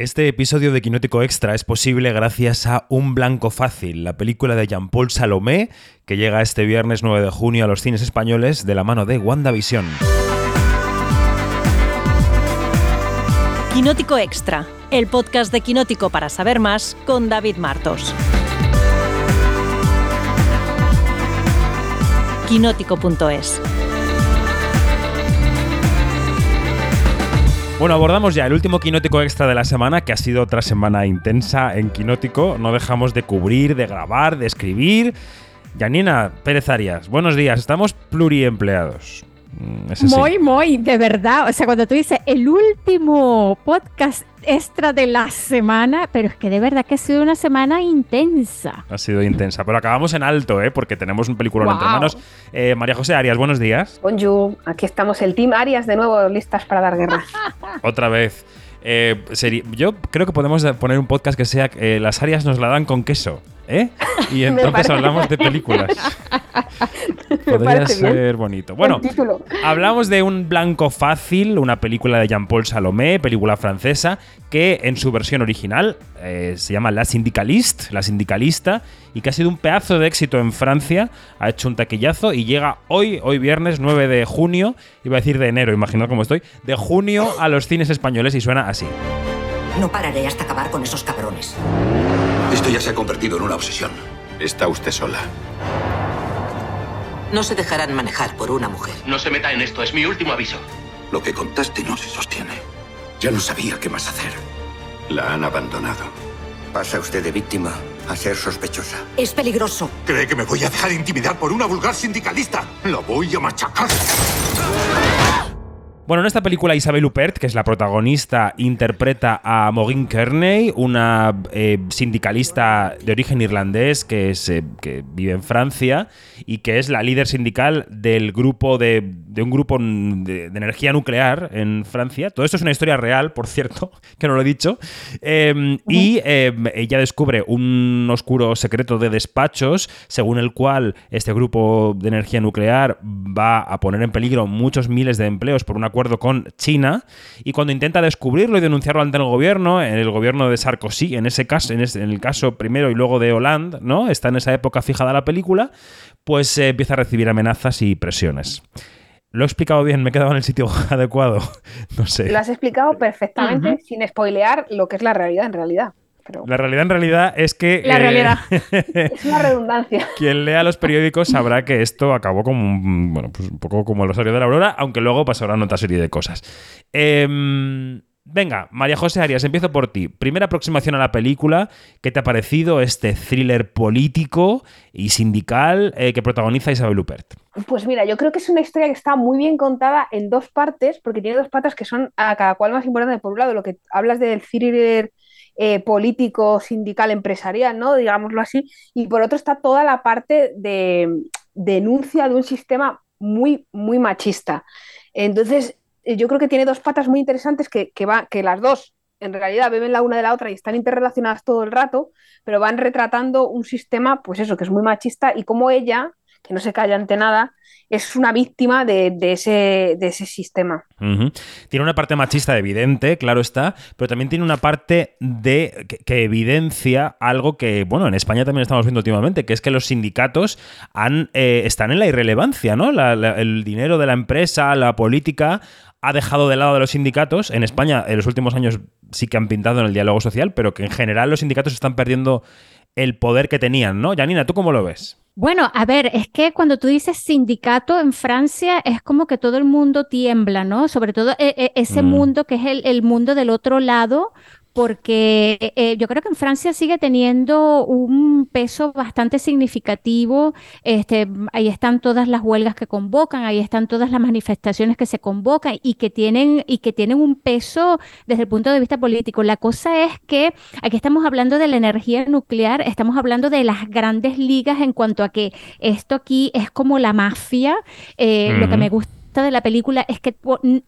Este episodio de Quinótico Extra es posible gracias a Un Blanco Fácil, la película de Jean-Paul Salomé, que llega este viernes 9 de junio a los cines españoles de la mano de WandaVision. Quinótico Extra, el podcast de Quinótico para saber más con David Martos. Quinótico.es Bueno, abordamos ya el último quinótico extra de la semana, que ha sido otra semana intensa en quinótico. No dejamos de cubrir, de grabar, de escribir. Yanina Pérez Arias, buenos días. Estamos pluriempleados. Mm, muy, muy, de verdad. O sea, cuando tú dices el último podcast extra de la semana, pero es que de verdad que ha sido una semana intensa. Ha sido intensa, pero acabamos en alto, ¿eh? porque tenemos un película entre manos. Eh, María José Arias, buenos días. Bonjour, aquí estamos el Team Arias de nuevo, listas para dar guerra. Otra vez. Eh, yo creo que podemos poner un podcast que sea eh, Las Arias nos la dan con queso. ¿Eh? Y entonces hablamos de películas. Podría ser bonito. Bueno, hablamos de Un Blanco Fácil, una película de Jean-Paul Salomé, película francesa, que en su versión original eh, se llama La Syndicaliste, La Sindicalista, y que ha sido un pedazo de éxito en Francia, ha hecho un taquillazo y llega hoy, hoy viernes 9 de junio, iba a decir de enero, imaginad cómo estoy, de junio a los cines españoles y suena así. No pararé hasta acabar con esos cabrones. Esto ya se ha convertido en una obsesión. Está usted sola. No se dejarán manejar por una mujer. No se meta en esto, es mi último aviso. Lo que contaste no se sostiene. Ya no sabía qué más hacer. La han abandonado. Pasa usted de víctima a ser sospechosa. Es peligroso. ¿Cree que me voy a dejar intimidar por una vulgar sindicalista? ¡La voy a machacar! Bueno, en esta película Isabel Huppert, que es la protagonista, interpreta a Maureen Kearney, una eh, sindicalista de origen irlandés que, eh, que, vive en Francia y que es la líder sindical del grupo de, un grupo de, energía nuclear en Francia. Todo esto es una historia real, por cierto, que no lo he dicho. Em, y em, ella descubre un oscuro secreto de despachos, según el cual este grupo de energía nuclear va a poner en peligro muchos miles de empleos por una con China y cuando intenta descubrirlo y denunciarlo ante el gobierno, en el gobierno de Sarkozy, en ese caso, en, el caso primero y luego de Hollande, ¿no? Está en esa época fijada la película, pues eh, empieza a recibir amenazas y presiones. ¿Lo he explicado bien? ¿Me he quedado en el sitio adecuado? no sé. Lo has explicado perfectamente, sin spoilear lo que es la realidad en realidad. La realidad en realidad es que... La eh, realidad. es una redundancia. Quien lea los periódicos sabrá que esto acabó como un, bueno, pues un poco como el Rosario de la Aurora, aunque luego pasarán otra serie de cosas. Em, venga, María José Arias, empiezo por ti. Primera aproximación a la película. ¿Qué te ha parecido este thriller político y sindical eh, que protagoniza Isabel Huppert? Pues mira, yo creo que es una historia que está muy bien contada en dos partes, porque tiene dos patas que son a cada cual más importante. Por un lado, lo que hablas del thriller eh, político, sindical, empresarial, ¿no? Digámoslo así. Y por otro está toda la parte de denuncia de un sistema muy, muy machista. Entonces, yo creo que tiene dos patas muy interesantes que, que, va, que las dos en realidad beben la una de la otra y están interrelacionadas todo el rato, pero van retratando un sistema, pues eso, que es muy machista y como ella, que no se calla ante nada, es una víctima de, ese, de ese, sistema. Tiene una parte machista evidente, claro está, pero también tiene una parte de que, evidencia algo que, bueno, en España también estamos viendo últimamente, que es que los sindicatos han, eh, están en la irrelevancia, ¿no? el dinero de la empresa, la política ha dejado de lado de los sindicatos. En España, en los últimos años sí que han pintado en el diálogo social, pero que en general los sindicatos están perdiendo el poder que tenían, ¿no? Janina, ¿tú cómo lo ves? Bueno, a ver, es que cuando tú dices sindicato en Francia es como que todo el mundo tiembla, ¿no? Sobre todo eh, eh, ese mm. mundo que es el, el, mundo del otro lado, porque eh, yo creo que en Francia sigue teniendo un peso bastante significativo. Este, ahí están todas las huelgas que convocan, ahí están todas las manifestaciones que se convocan y que tienen y que tienen un peso desde el punto de vista político. La cosa es que aquí estamos hablando de la energía nuclear, estamos hablando de las grandes ligas en cuanto a que esto aquí es como la mafia. Eh, lo que me gusta de la película es que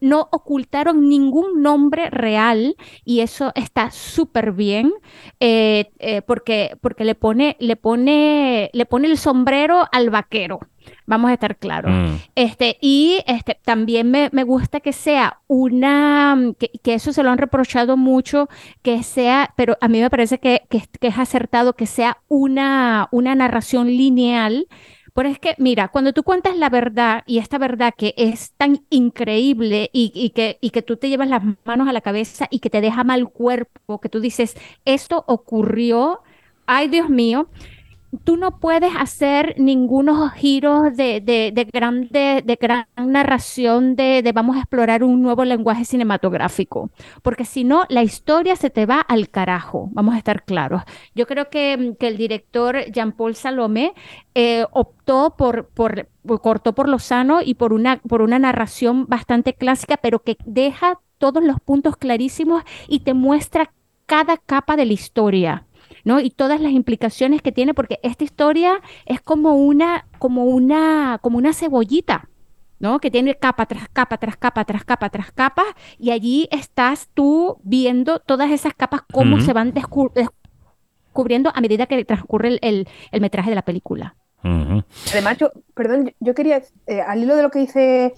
no ocultaron ningún nombre real y eso está súper bien eh, eh, porque, porque le, pone, le, pone, le pone el sombrero al vaquero. Vamos a estar claros. Mm. Este, y este, también me, gusta que sea una, que, eso se lo han reprochado mucho, que sea, pero a mí me parece que, que, es acertado que sea una, una narración lineal. Pero es que, mira, cuando tú cuentas la verdad y esta verdad que es tan increíble y, que, y que tú te llevas las manos a la cabeza y que te deja mal cuerpo, que tú dices, esto ocurrió, ay Dios mío, tú no puedes hacer ningunos giros de, de, de, gran, de, gran narración de, vamos a explorar un nuevo lenguaje cinematográfico, porque si no, la historia se te va al carajo, vamos a estar claros. Yo creo que, que el director Jean-Paul Salomé eh, optó por, por, cortó por lo sano y por una, por una narración bastante clásica, pero que deja todos los puntos clarísimos y te muestra cada capa de la historia. ¿No? Y todas las implicaciones que tiene, porque esta historia es como una, como una, como una cebollita, ¿no? Que tiene capa tras capa, tras capa, tras capa, tras capa, y allí estás tú viendo todas esas capas, cómo se van descubriendo a medida que transcurre el, metraje de la película. Además, yo, perdón, yo quería, eh, al hilo de lo que dice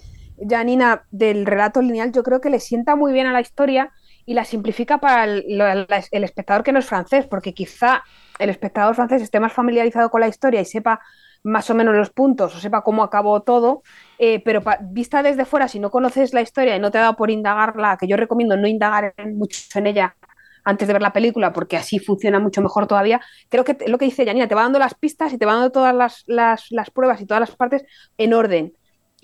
Janina del relato lineal, yo creo que le sienta muy bien a la historia y la simplifica para el, espectador que no es francés, porque quizá el espectador francés esté más familiarizado con la historia y sepa más o menos los puntos o sepa cómo acabó todo, eh, pero vista desde fuera, si no conoces la historia y no te ha dado por indagarla, que yo recomiendo no indagar mucho en ella antes de ver la película, porque así funciona mucho mejor todavía, creo que lo que dice Janina, te va dando las pistas y te va dando todas las, las pruebas y todas las partes en orden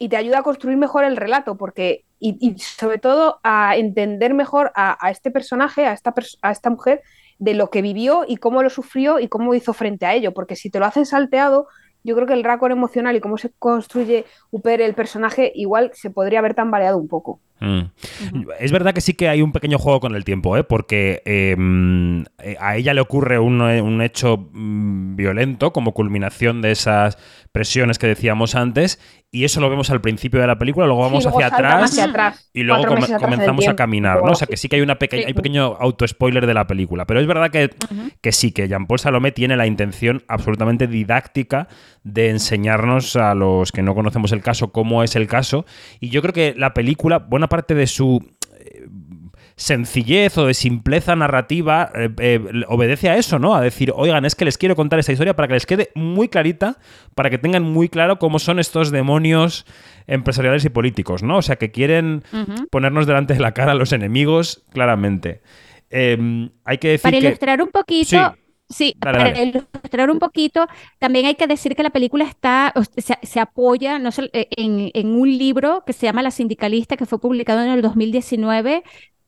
y te ayuda a construir mejor el relato, porque, y, sobre todo a entender mejor a, este personaje, a esta, a esta mujer, de lo que vivió y cómo lo sufrió y cómo hizo frente a ello, porque si te lo hacen salteado, yo creo que el raccord emocional y cómo se construye Uper el personaje igual se podría haber tambaleado un poco. Mm. Es verdad que sí que hay un pequeño juego con el tiempo, ¿eh? porque em, eh, a ella le ocurre un, un hecho mm, violento como culminación de esas presiones que decíamos antes y eso lo vemos al principio de la película, luego vamos hacia, atrás, y luego comenzamos a caminar, ¿no? O sea que sí que hay una hay pequeño auto-spoiler de la película, pero es verdad que, que sí, que Jean-Paul Salomé tiene la intención absolutamente didáctica de enseñarnos a los que no conocemos el caso cómo es el caso y yo creo que la película, buena parte de su sencillez o de simpleza narrativa eh, eh, obedece a eso, ¿no? A decir, oigan, es que les quiero contar esta historia para que les quede muy clarita, para que tengan muy claro cómo son estos demonios empresariales y políticos, ¿no? O sea, que quieren ponernos delante de la cara a los enemigos, claramente. Em, hay que decir Para ilustrar un poquito... Sí. Para ilustrar un poquito, también hay que decir que la película está, se, apoya no eh, en, en, un libro que se llama La Sindicalista, que fue publicado en el 2019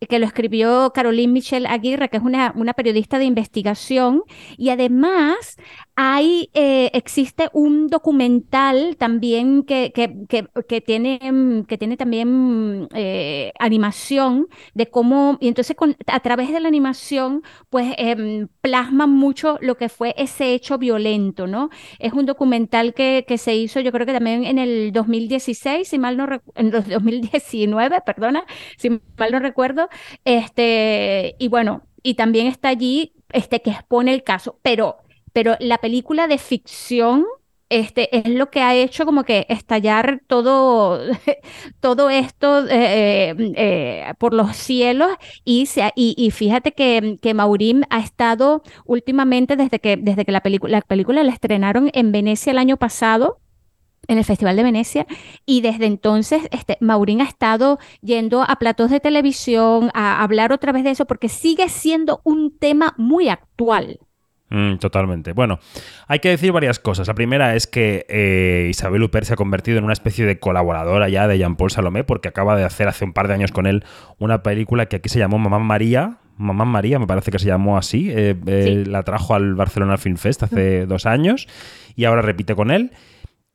que lo escribió Caroline Michelle Aguirre, que es una, una periodista de investigación, y además hay, eh, existe un documental también que, que, tiene, mm, que tiene también eh, animación de cómo, y entonces a través de la animación, pues em, plasma mucho lo que fue ese hecho violento, ¿no? Es un documental que, se hizo, yo creo que también en el 2016, si mal no en el 2019, perdona, si mal no recuerdo, este, y bueno, y también está allí este que expone el caso, pero pero la película de ficción este, es lo que ha hecho como que estallar todo, todo esto eh, eh, eh, por los cielos y, y, fíjate que, que Maurín ha estado últimamente desde que, desde que la, la película la estrenaron en Venecia el año pasado en el Festival de Venecia y desde entonces este, Maurín ha estado yendo a platos de televisión a hablar otra vez de eso porque sigue siendo un tema muy actual. Mm, totalmente. Bueno, hay que decir varias cosas. La primera es que eh, Isabel Huppert se ha convertido en una especie de colaboradora ya de Jean-Paul Salomé porque acaba de hacer hace un par de años con él una película que aquí se llamó Mamá María. Mamá María, me parece que se llamó así. Eh, eh, la trajo al Barcelona Film Fest hace dos años y ahora repite con él.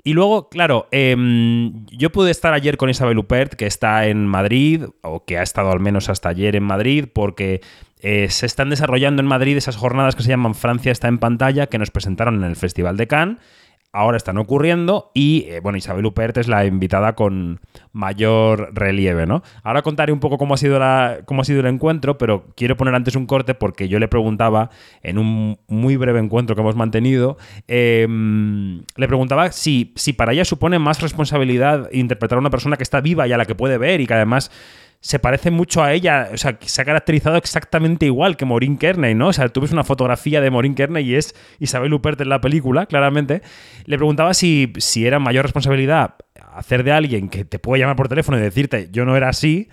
Y luego, claro, em, yo pude estar ayer con Isabel Huppert, que está en Madrid, o que ha estado al menos hasta ayer en Madrid, porque eh, se están desarrollando en Madrid esas jornadas que se llaman Francia está en pantalla, que nos presentaron en el Festival de Cannes. Ahora están ocurriendo y, eh, bueno, Isabel Huppert es la invitada con mayor relieve, ¿no? Ahora contaré un poco cómo ha, sido la, cómo ha sido el encuentro, pero quiero poner antes un corte porque yo le preguntaba en un muy breve encuentro que hemos mantenido, em, le preguntaba si, si para ella supone más responsabilidad interpretar a una persona que está viva y a la que puede ver y que además se parece mucho a ella, o sea, se ha caracterizado exactamente igual que Maureen Kearney, ¿no? O sea, tú una fotografía de Maureen Kearney y es Isabel Huppert en la película, claramente. Le preguntaba si, si era mayor responsabilidad hacer de alguien que te puede llamar por teléfono y decirte yo no era así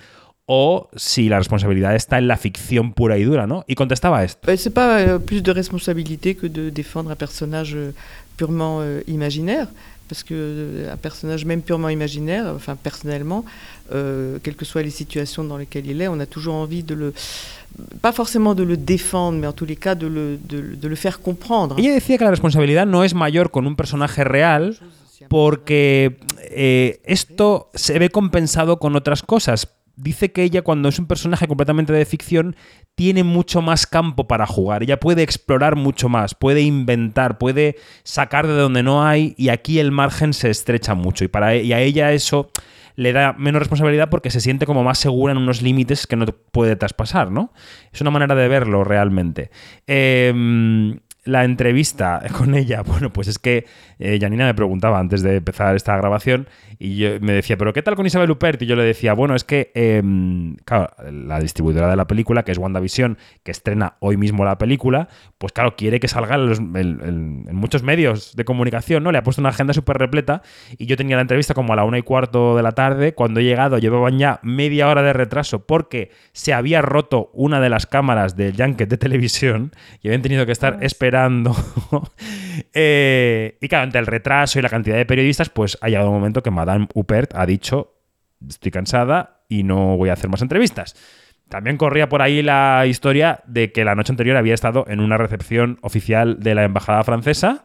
o si la responsabilidad está en la ficción pura y dura, ¿no? Y contestaba esto. Euh, de responsabilité que de un euh, purement euh, parce que euh, un personnage même purement imaginaire, enfin personnellement, euh, quelles que soient les situations dans lesquelles il est, on a toujours envie de le pas forcément de le défendre, mais en tous les cas de le, de, de le faire comprendre. Ella decía que la responsabilidad no es mayor con un personaje real porque eh, esto se ve compensado con otras cosas. Dice que ella cuando es un personaje completamente de ficción tiene mucho más campo para jugar, ella puede explorar mucho más, puede inventar, puede sacar de donde no hay y aquí el margen se estrecha mucho y, para, e, y a ella eso le da menos responsabilidad porque se siente como más segura en unos límites que no puede traspasar, ¿no? Es una manera de verlo realmente. Eh, la entrevista con ella, bueno, pues es que eh, Janina me preguntaba antes de empezar esta grabación y yo, me decía, ¿pero qué tal con Isabel Huppert? Y yo le decía, bueno, es que, eh, claro, la distribuidora de la película, que es WandaVision, que estrena hoy mismo la película, pues claro, quiere que salga en, los, en, en, muchos medios de comunicación, ¿no? Le ha puesto una agenda súper repleta y yo tenía la entrevista como a la una y cuarto de la tarde, cuando he llegado llevaban ya media hora de retraso porque se había roto una de las cámaras del Junket de televisión y habían tenido que estar esperando eh, y claro, ante el retraso y la cantidad de periodistas, pues ha llegado un momento que Madame Huppert ha dicho, estoy cansada y no voy a hacer más entrevistas. También corría por ahí la historia de que la noche anterior había estado en una recepción oficial de la embajada francesa,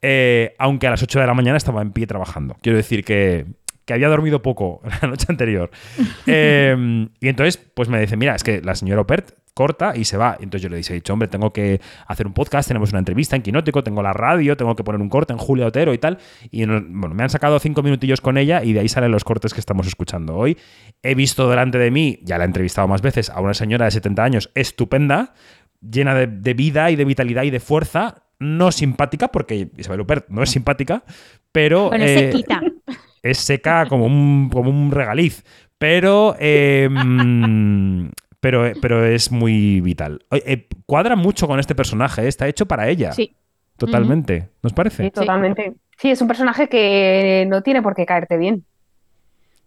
eh, aunque a las 8 de la mañana estaba en pie trabajando. Quiero decir que, que había dormido poco la noche anterior. eh, y entonces, pues me dice, mira, es que la señora Opert corta y se va. Entonces yo le dije, dicho, hombre, tengo que hacer un podcast, tenemos una entrevista en Quinótico, tengo la radio, tengo que poner un corte en Julio Otero y tal. Y bueno, me han sacado cinco minutillos con ella y de ahí salen los cortes que estamos escuchando hoy. He visto delante de mí, ya la he entrevistado más veces, a una señora de 70 años estupenda, llena de, de vida y de vitalidad y de fuerza, no simpática, porque Isabel Huppert no es simpática, pero... Bueno, eh, se quita. Es seca como un, como un regaliz. Pero eh, pero, pero es muy vital. Eh, cuadra mucho con este personaje, ¿eh? está hecho para ella. Sí. Totalmente, uh -huh. ¿nos parece? Sí, totalmente. Sí, es un personaje que no tiene por qué caerte bien.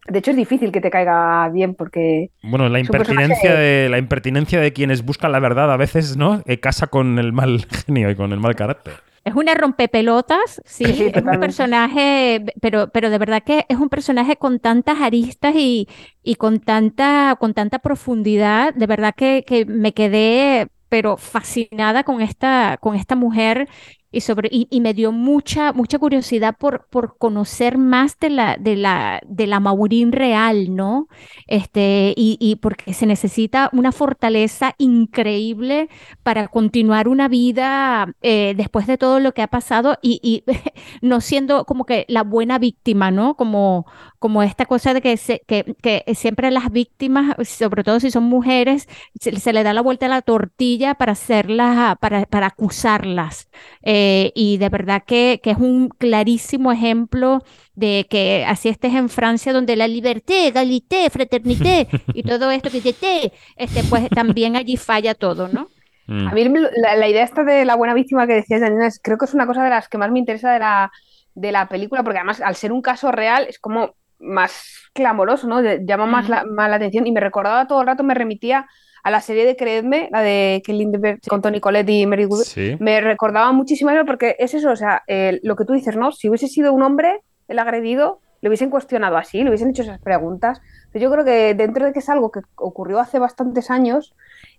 De hecho, es difícil que te caiga bien porque. Bueno, la impertinencia, de, la impertinencia de quienes buscan la verdad a veces, ¿no? Eh, casa con el mal genio y con el mal carácter. Es una rompepelotas, sí, sí es un personaje, pero, pero de verdad que es un personaje con tantas aristas y, y con, tanta, con tanta profundidad, de verdad que, que me quedé pero fascinada con esta, con esta mujer y, sobre, y, y, me dio mucha, mucha curiosidad por, por conocer más de la, de la, de la Maurín real, ¿no? Este, y, y, porque se necesita una fortaleza increíble para continuar una vida eh, después de todo lo que ha pasado y, y, no siendo como que la buena víctima, ¿no? Como, como esta cosa de que, se, que, que siempre las víctimas, sobre todo si son mujeres, se, se, le da la vuelta a la tortilla para hacerlas, para, para acusarlas. Eh, y de verdad que, que, es un clarísimo ejemplo de que así estés en Francia, donde la liberté, égalité, fraternité y todo esto que dice, este, pues también allí falla todo, ¿no? Mm. A mí la, la, idea esta de la buena víctima que decías, Janina, es, creo que es una cosa de las que más me interesa de la, de la película, porque además al ser un caso real es como más clamoroso, ¿no? Llama más la, más la atención y me recordaba todo el rato, me remitía a la serie de Creedme, la de Lindbergh sí. con Tony Collette y Mary Wood, sí. me recordaba muchísimo eso porque es eso, o sea, eh, lo que tú dices, ¿no? Si hubiese sido un hombre el agredido, le hubiesen cuestionado así, le hubiesen hecho esas preguntas. Pero yo creo que dentro de que es algo que ocurrió hace bastantes años,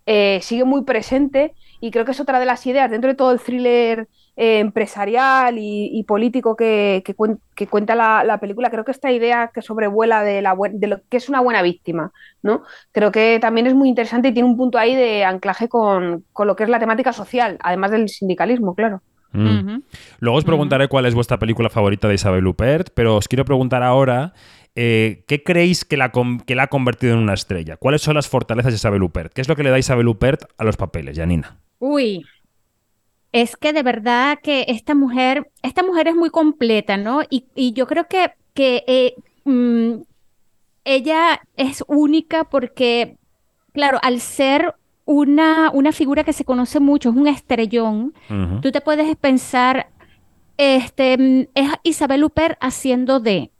eh, sigue muy presente y creo que es otra de las ideas dentro de todo el thriller eh, empresarial y, y, político que, que, cuen que cuenta la, la, película. Creo que esta idea que sobrevuela de, la de lo que es una buena víctima, ¿no? Creo que también es muy interesante y tiene un punto ahí de anclaje con, con lo que es la temática social, además del sindicalismo, claro. Mm. Luego os preguntaré cuál es vuestra película favorita de Isabel Huppert, pero os quiero preguntar ahora eh, ¿qué creéis que la, que la ha convertido en una estrella? ¿Cuáles son las fortalezas de Isabel Huppert? ¿Qué es lo que le da Isabel Huppert a los papeles, Janina? Uy, es que de verdad que esta mujer, esta mujer es muy completa, ¿no? Y, yo creo que, que eh, mm, ella es única porque, claro, al ser una, una figura que se conoce mucho, es un estrellón, tú te puedes pensar, este, mm, es Isabel Huppert haciendo de,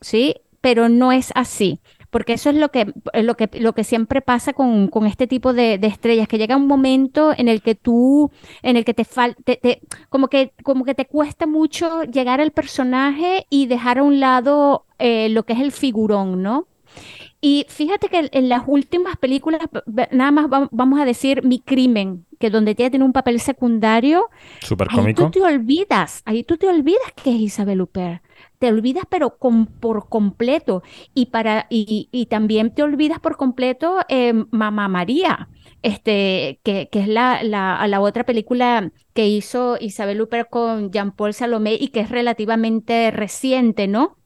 ¿sí? Pero no es así, porque eso es lo que, lo que, lo que siempre pasa con, este tipo de, estrellas, que llega un momento en el que tú, en el que te falta, como, que, como que te cuesta mucho llegar al personaje y dejar a un lado eh, lo que es el figurón, ¿no? Y fíjate que en las últimas películas, nada más vamos a decir Mi Crimen, que donde ella tiene un papel secundario. Súper cómico. Ahí tú te olvidas, ahí tú te olvidas que es Isabel Huppert te olvidas pero con, por completo y para y, también te olvidas por completo eh, Mamá María este que, que es la, la, la, otra película que hizo Isabel Huppert con Jean-Paul Salomé y que es relativamente reciente no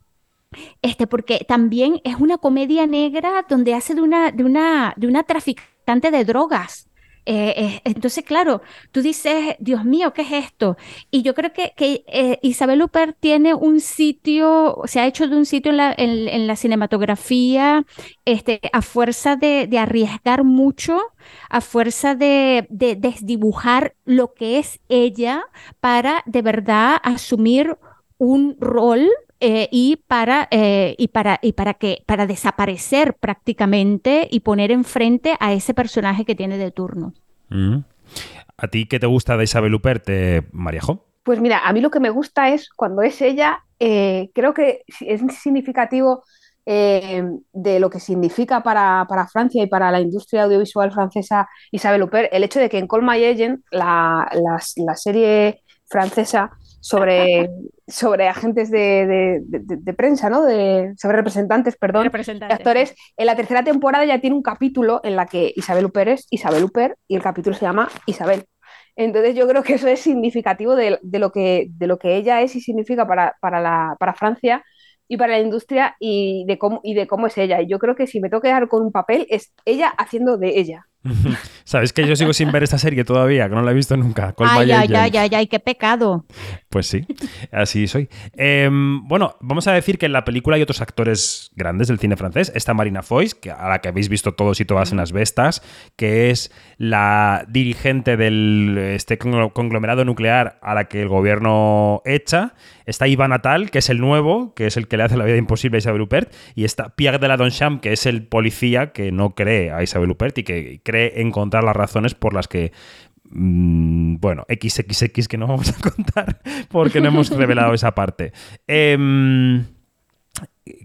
este porque también es una comedia negra donde hace de una de una de una traficante de drogas eh, eh, entonces, claro, tú dices, Dios mío, ¿qué es esto? Y yo creo que, que eh, Isabel Huppert tiene un sitio, se ha hecho de un sitio en la, en, la cinematografía este, a fuerza de, arriesgar mucho, a fuerza de, de, desdibujar lo que es ella para de verdad asumir un rol y para y para y para que para desaparecer prácticamente y poner enfrente a ese personaje que tiene de turno. Mm. ¿A ti qué te gusta de Isabel Huppert, eh, Mariajo? Pues mira, a mí lo que me gusta es cuando es ella, eh, creo que es significativo eh, de lo que significa para, Francia y para la industria audiovisual francesa Isabel Huppert, el hecho de que en Call My Agent, la, la serie francesa, sobre, sobre agentes de, prensa, ¿no? De, sobre representantes, perdón, representantes. actores. En la tercera temporada ya tiene un capítulo en la que Isabel Huppert es Isabel Huppert y el capítulo se llama Isabel. Entonces yo creo que eso es significativo de, lo, que, de lo que ella es y significa para, para, la, para Francia y para la industria y de, cómo, y de cómo es ella. Y yo creo que si me tengo que dar con un papel es ella haciendo de ella. Sabes que yo sigo sin ver esta serie todavía, que no la he visto nunca. Ay, ay, ay, ay, ay, qué pecado. Pues sí, así soy. Em, bueno, vamos a decir que en la película hay otros actores grandes del cine francés. Está Marina Foix, que a la que habéis visto todos y todas en las bestas, que es la dirigente del este conglomerado nuclear a la que el gobierno echa. Está Iván Atal, que es el nuevo, que es el que le hace la vida imposible a Isabel Huppert. Y está Pierre de la Doncham, que es el policía que no cree a Isabel Huppert y que cree encontrar las razones por las que mm, bueno, XXX que no vamos a contar porque no hemos revelado esa parte. Em,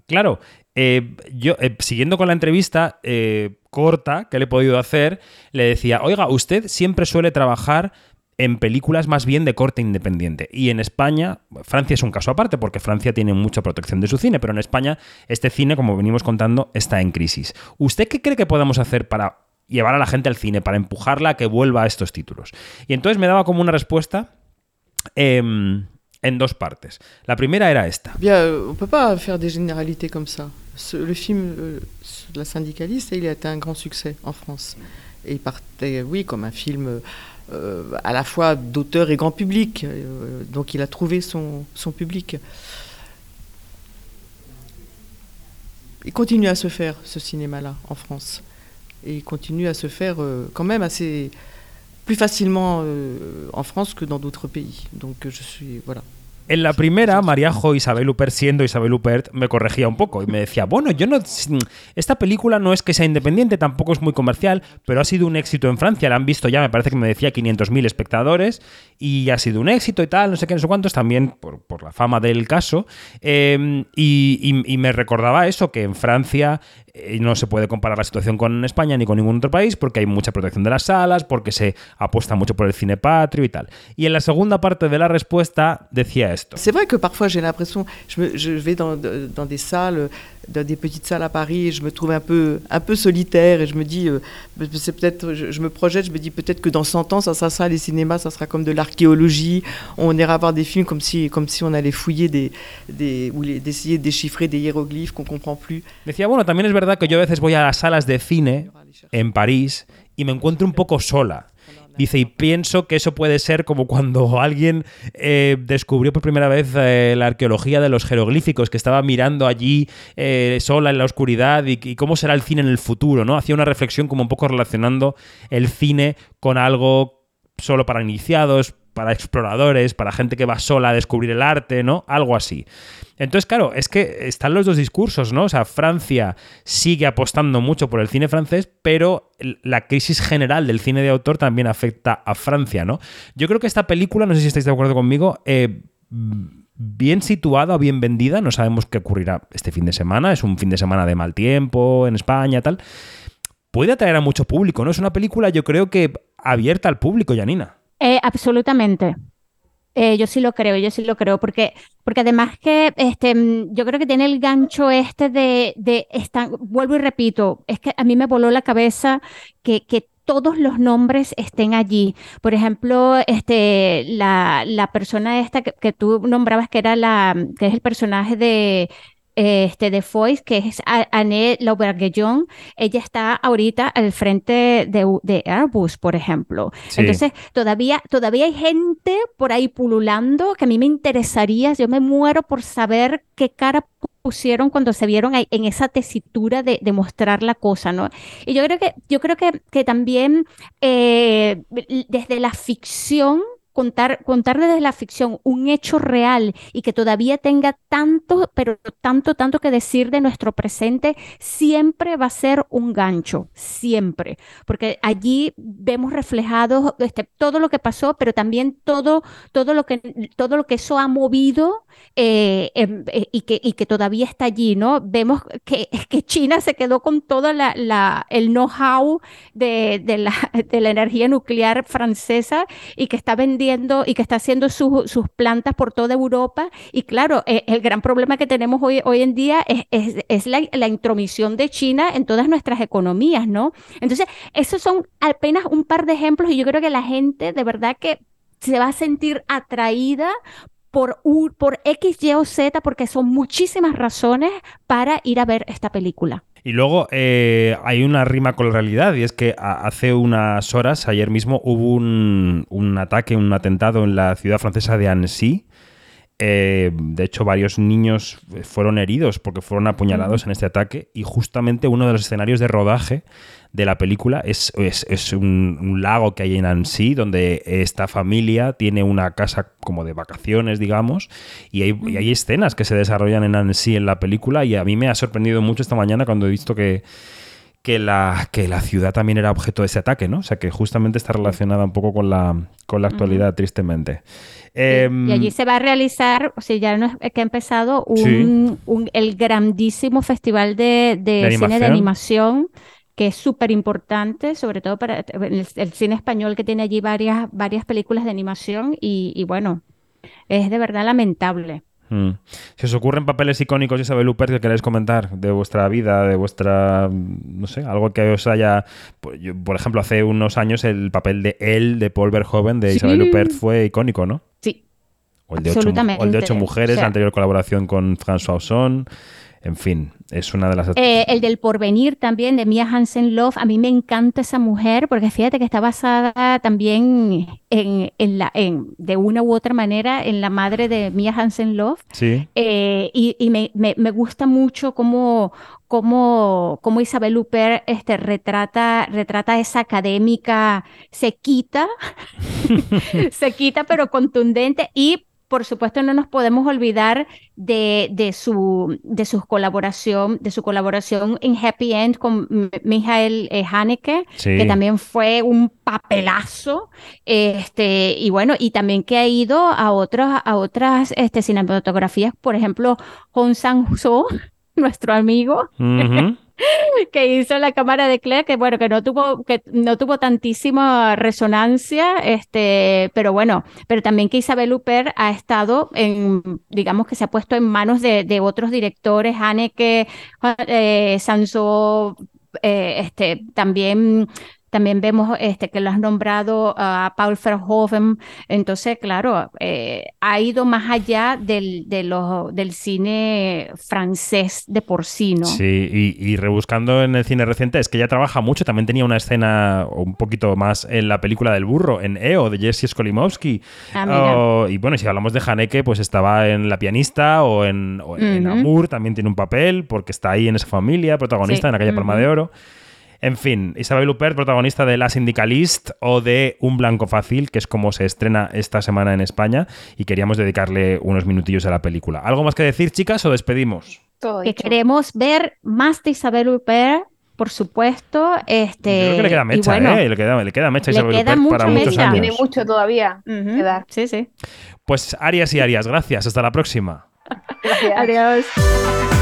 claro, eh, yo, eh, siguiendo con la entrevista eh, corta que le he podido hacer, le decía, oiga, usted siempre suele trabajar en películas más bien de corte independiente. Y en España, Francia es un caso aparte porque Francia tiene mucha protección de su cine, pero en España este cine, como venimos contando, está en crisis. ¿Usted qué cree que podemos hacer para llevar a la gente al cine, para empujarla a que vuelva a estos títulos? Y entonces me daba como una respuesta. Em, en dos partes. La primera era esta. Bien, on peut pas faire des généralités comme ça. le film euh, La syndicaliste, il a été un grand succès en France. Et il partait, oui, comme un film euh, à la fois d'auteur et grand public. Euh, donc il a trouvé son, son public. Il continue à se faire ce cinéma-là en France. Et continue à se faire euh, quand même assez plus facilement en France que dans d'autres pays. Donc je suis voilà. En la primera, Mariajo Isabel Huppert, siendo Isabel Huppert, me corregía un poco y me decía, bueno, yo no. Esta película no es que sea independiente, tampoco es muy comercial, pero ha sido un éxito en Francia. La han visto ya, me parece que me decía 500.000 espectadores y ha sido un éxito y tal, no sé qué, no sé cuántos, también por, la fama del caso. Em, y, me recordaba eso, que en Francia eh, no se puede comparar la situación con España ni con ningún otro país porque hay mucha protección de las salas, porque se apuesta mucho por el cine patrio y tal. Y en la segunda parte de la respuesta decía C'est vrai que parfois j'ai l'impression, je, dans des petites salles à Paris et je me trouve un peu, un peu solitaire et je me dis, euh, c'est peut-être, je, je me projette, je me dis peut-être que dans 100 ans, ça sera ça, les cinémas, ça sera comme de l'archéologie, on ira voir des films comme si, comme si on allait fouiller des, des ou les- d'essayer de déchiffrer des hiéroglyphes qu'on comprend plus. Decía, bueno, también es verdad que yo a veces voy a las salas de cine en París y me encuentro un poco sola. Dice, y pienso que eso puede ser como cuando alguien eh, descubrió por primera vez eh, la arqueología de los jeroglíficos, que estaba mirando allí eh, sola en la oscuridad y, y cómo será el cine en el futuro, ¿no? Hacía una reflexión como un poco relacionando el cine con algo solo para iniciados, para exploradores, para gente que va sola a descubrir el arte, ¿no? Algo así. Entonces, claro, es que están los dos discursos, ¿no? O sea, Francia sigue apostando mucho por el cine francés, pero la crisis general del cine de autor también afecta a Francia, ¿no? Yo creo que esta película, no sé si estáis de acuerdo conmigo, eh, bien situada o bien vendida, no sabemos qué ocurrirá este fin de semana, es un fin de semana de mal tiempo en España, tal, puede atraer a mucho público, ¿no? Es una película, yo creo que abierta al público, Janina. Eh, absolutamente. Eh, yo sí lo creo, yo sí lo creo, porque, porque además que este, mm, yo creo que tiene el gancho este de, de esta- vuelvo y repito, es que a mí me voló la cabeza que, que todos los nombres estén allí. Por ejemplo, este, la, la persona esta que, que tú nombrabas que era la, que es el personaje de, este, de Foix, que es Anne Lauverguillon, ella está ahorita al frente de, de Airbus, por ejemplo. Sí. Entonces, todavía, todavía hay gente por ahí pululando que a mí me interesaría, yo me muero por saber qué cara pusieron cuando se vieron en esa tesitura de, de mostrar la cosa, ¿no? Y yo creo que, yo creo que, que también eh, desde la ficción contar, contar desde la ficción un hecho real y que todavía tenga tanto, pero tanto, tanto que decir de nuestro presente, siempre va a ser un gancho, siempre, porque allí vemos reflejados este, todo lo que pasó, pero también todo, todo, lo, que, todo lo que eso ha movido eh, em, eh, y, que, y que todavía está allí, ¿no? Vemos que, que China se quedó con toda la, la- el know-how de, de la, de la energía nuclear francesa y que está vendiendo y que está haciendo sus- sus plantas por toda Europa. Y claro, eh, el gran problema que tenemos hoy, hoy en día es, es- es la, la intromisión de China en todas nuestras economías, ¿no? Entonces, esos son apenas un par de ejemplos y yo creo que la gente de verdad que se va a sentir atraída por, u- por X, Y o Z, porque son muchísimas razones para ir a ver esta película. Y luego eh, hay una rima con la realidad y es que hace unas horas, ayer mismo, hubo un, un ataque, un atentado en la ciudad francesa de Annecy. Eh, de hecho, varios niños fueron heridos porque fueron apuñalados en este ataque y justamente uno de los escenarios de rodaje de la película es, es- es un, un lago que hay en Annecy donde esta familia tiene una casa como de vacaciones, digamos, y hay, y hay escenas que se desarrollan en Annecy en la película y a mí me ha sorprendido mucho esta mañana cuando he visto que, que, la, que la ciudad también era objeto de ese ataque, ¿no? O sea, que justamente está relacionada un poco con la, con la actualidad, tristemente. Em, Y allí se va a realizar, o sea, ya no es que ha empezado un, Sí. un- el grandísimo festival de, de ¿De cine de animación? Que es súper importante, sobre todo para el, el cine español que tiene allí varias, varias películas de animación y, y bueno, es de verdad lamentable. Mm. Si os ocurren papeles icónicos, Isabel Huppert, que queréis comentar de vuestra vida, de vuestra, mm, no sé, algo que os haya... por- yo, por ejemplo, hace unos años el papel de él, de Paul Verhoeven, de Sí. Isabel Huppert, fue icónico, ¿no? Sí. O el de ocho, mu- Absolutamente. o el de ocho mujeres, O sea- la anterior colaboración con François Ozon. En fin, es una de las... Eh, el del porvenir también, de Mia Hansen Love, a mí me encanta esa mujer porque fíjate que está basada también en, en la, en, de una u otra manera en la madre de Mia Hansen Love. Sí. Eh, y y me, me- me gusta mucho cómo, cómo, cómo Isabel Huppert este, retrata, retrata esa académica sequita, sequita pero contundente y por supuesto no nos podemos olvidar de, de su, de su colaboración, de su colaboración en Happy End con Michael eh, Haneke, Sí. que también fue un papelazo, este, y bueno, y también que ha ido a otras, a otras este, cinematografías, por ejemplo, Hong Sang-soo, nuestro amigo, Ujú. que hizo la cámara de Claire, que bueno, que no tuvo, que no tuvo tantísima resonancia, este, pero bueno, pero también que Isabel Huppert ha estado en, digamos que se ha puesto en manos de, de otros directores, Haneke, eh, Sanso, eh, este, también también vemos este, que lo has nombrado a Paul Verhoeven. Entonces, claro, eh, ha ido más allá del, de del cine francés de por sí, ¿no? Sí, y, rebuscando en el cine reciente, es que ella trabaja mucho. También tenía una escena un poquito más en la película del burro, en EO, de Jesse Skolimowski. Ah, y bueno, si hablamos de Haneke, pues estaba en La pianista o en, Amour, también tiene un papel, porque está ahí en esa familia, protagonista en aquella Palma de Oro. En fin, Isabel Huppert, protagonista de La Sindicalist o de Un Blanco Fácil, que es como se estrena esta semana en España, y queríamos dedicarle unos minutillos a la película. ¿Algo más que decir, chicas, o despedimos? que queremos ver más de Isabel Huppert por supuesto. Este, Yo creo que le queda mecha, ¿eh? Le queda, le queda mecha Isabel queda Huppert para muchos años. Tiene mucho todavía Sí, sí. Pues Arias y Arias, gracias. Hasta la próxima. Gracias. Adiós.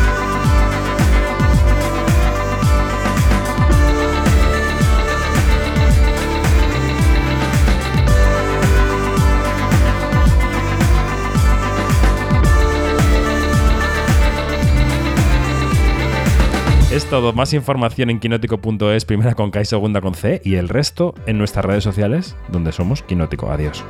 Es todo. Más información en quinótico.es, primera con K y segunda con C, y el resto en nuestras redes sociales, donde somos Quinótico. Adiós.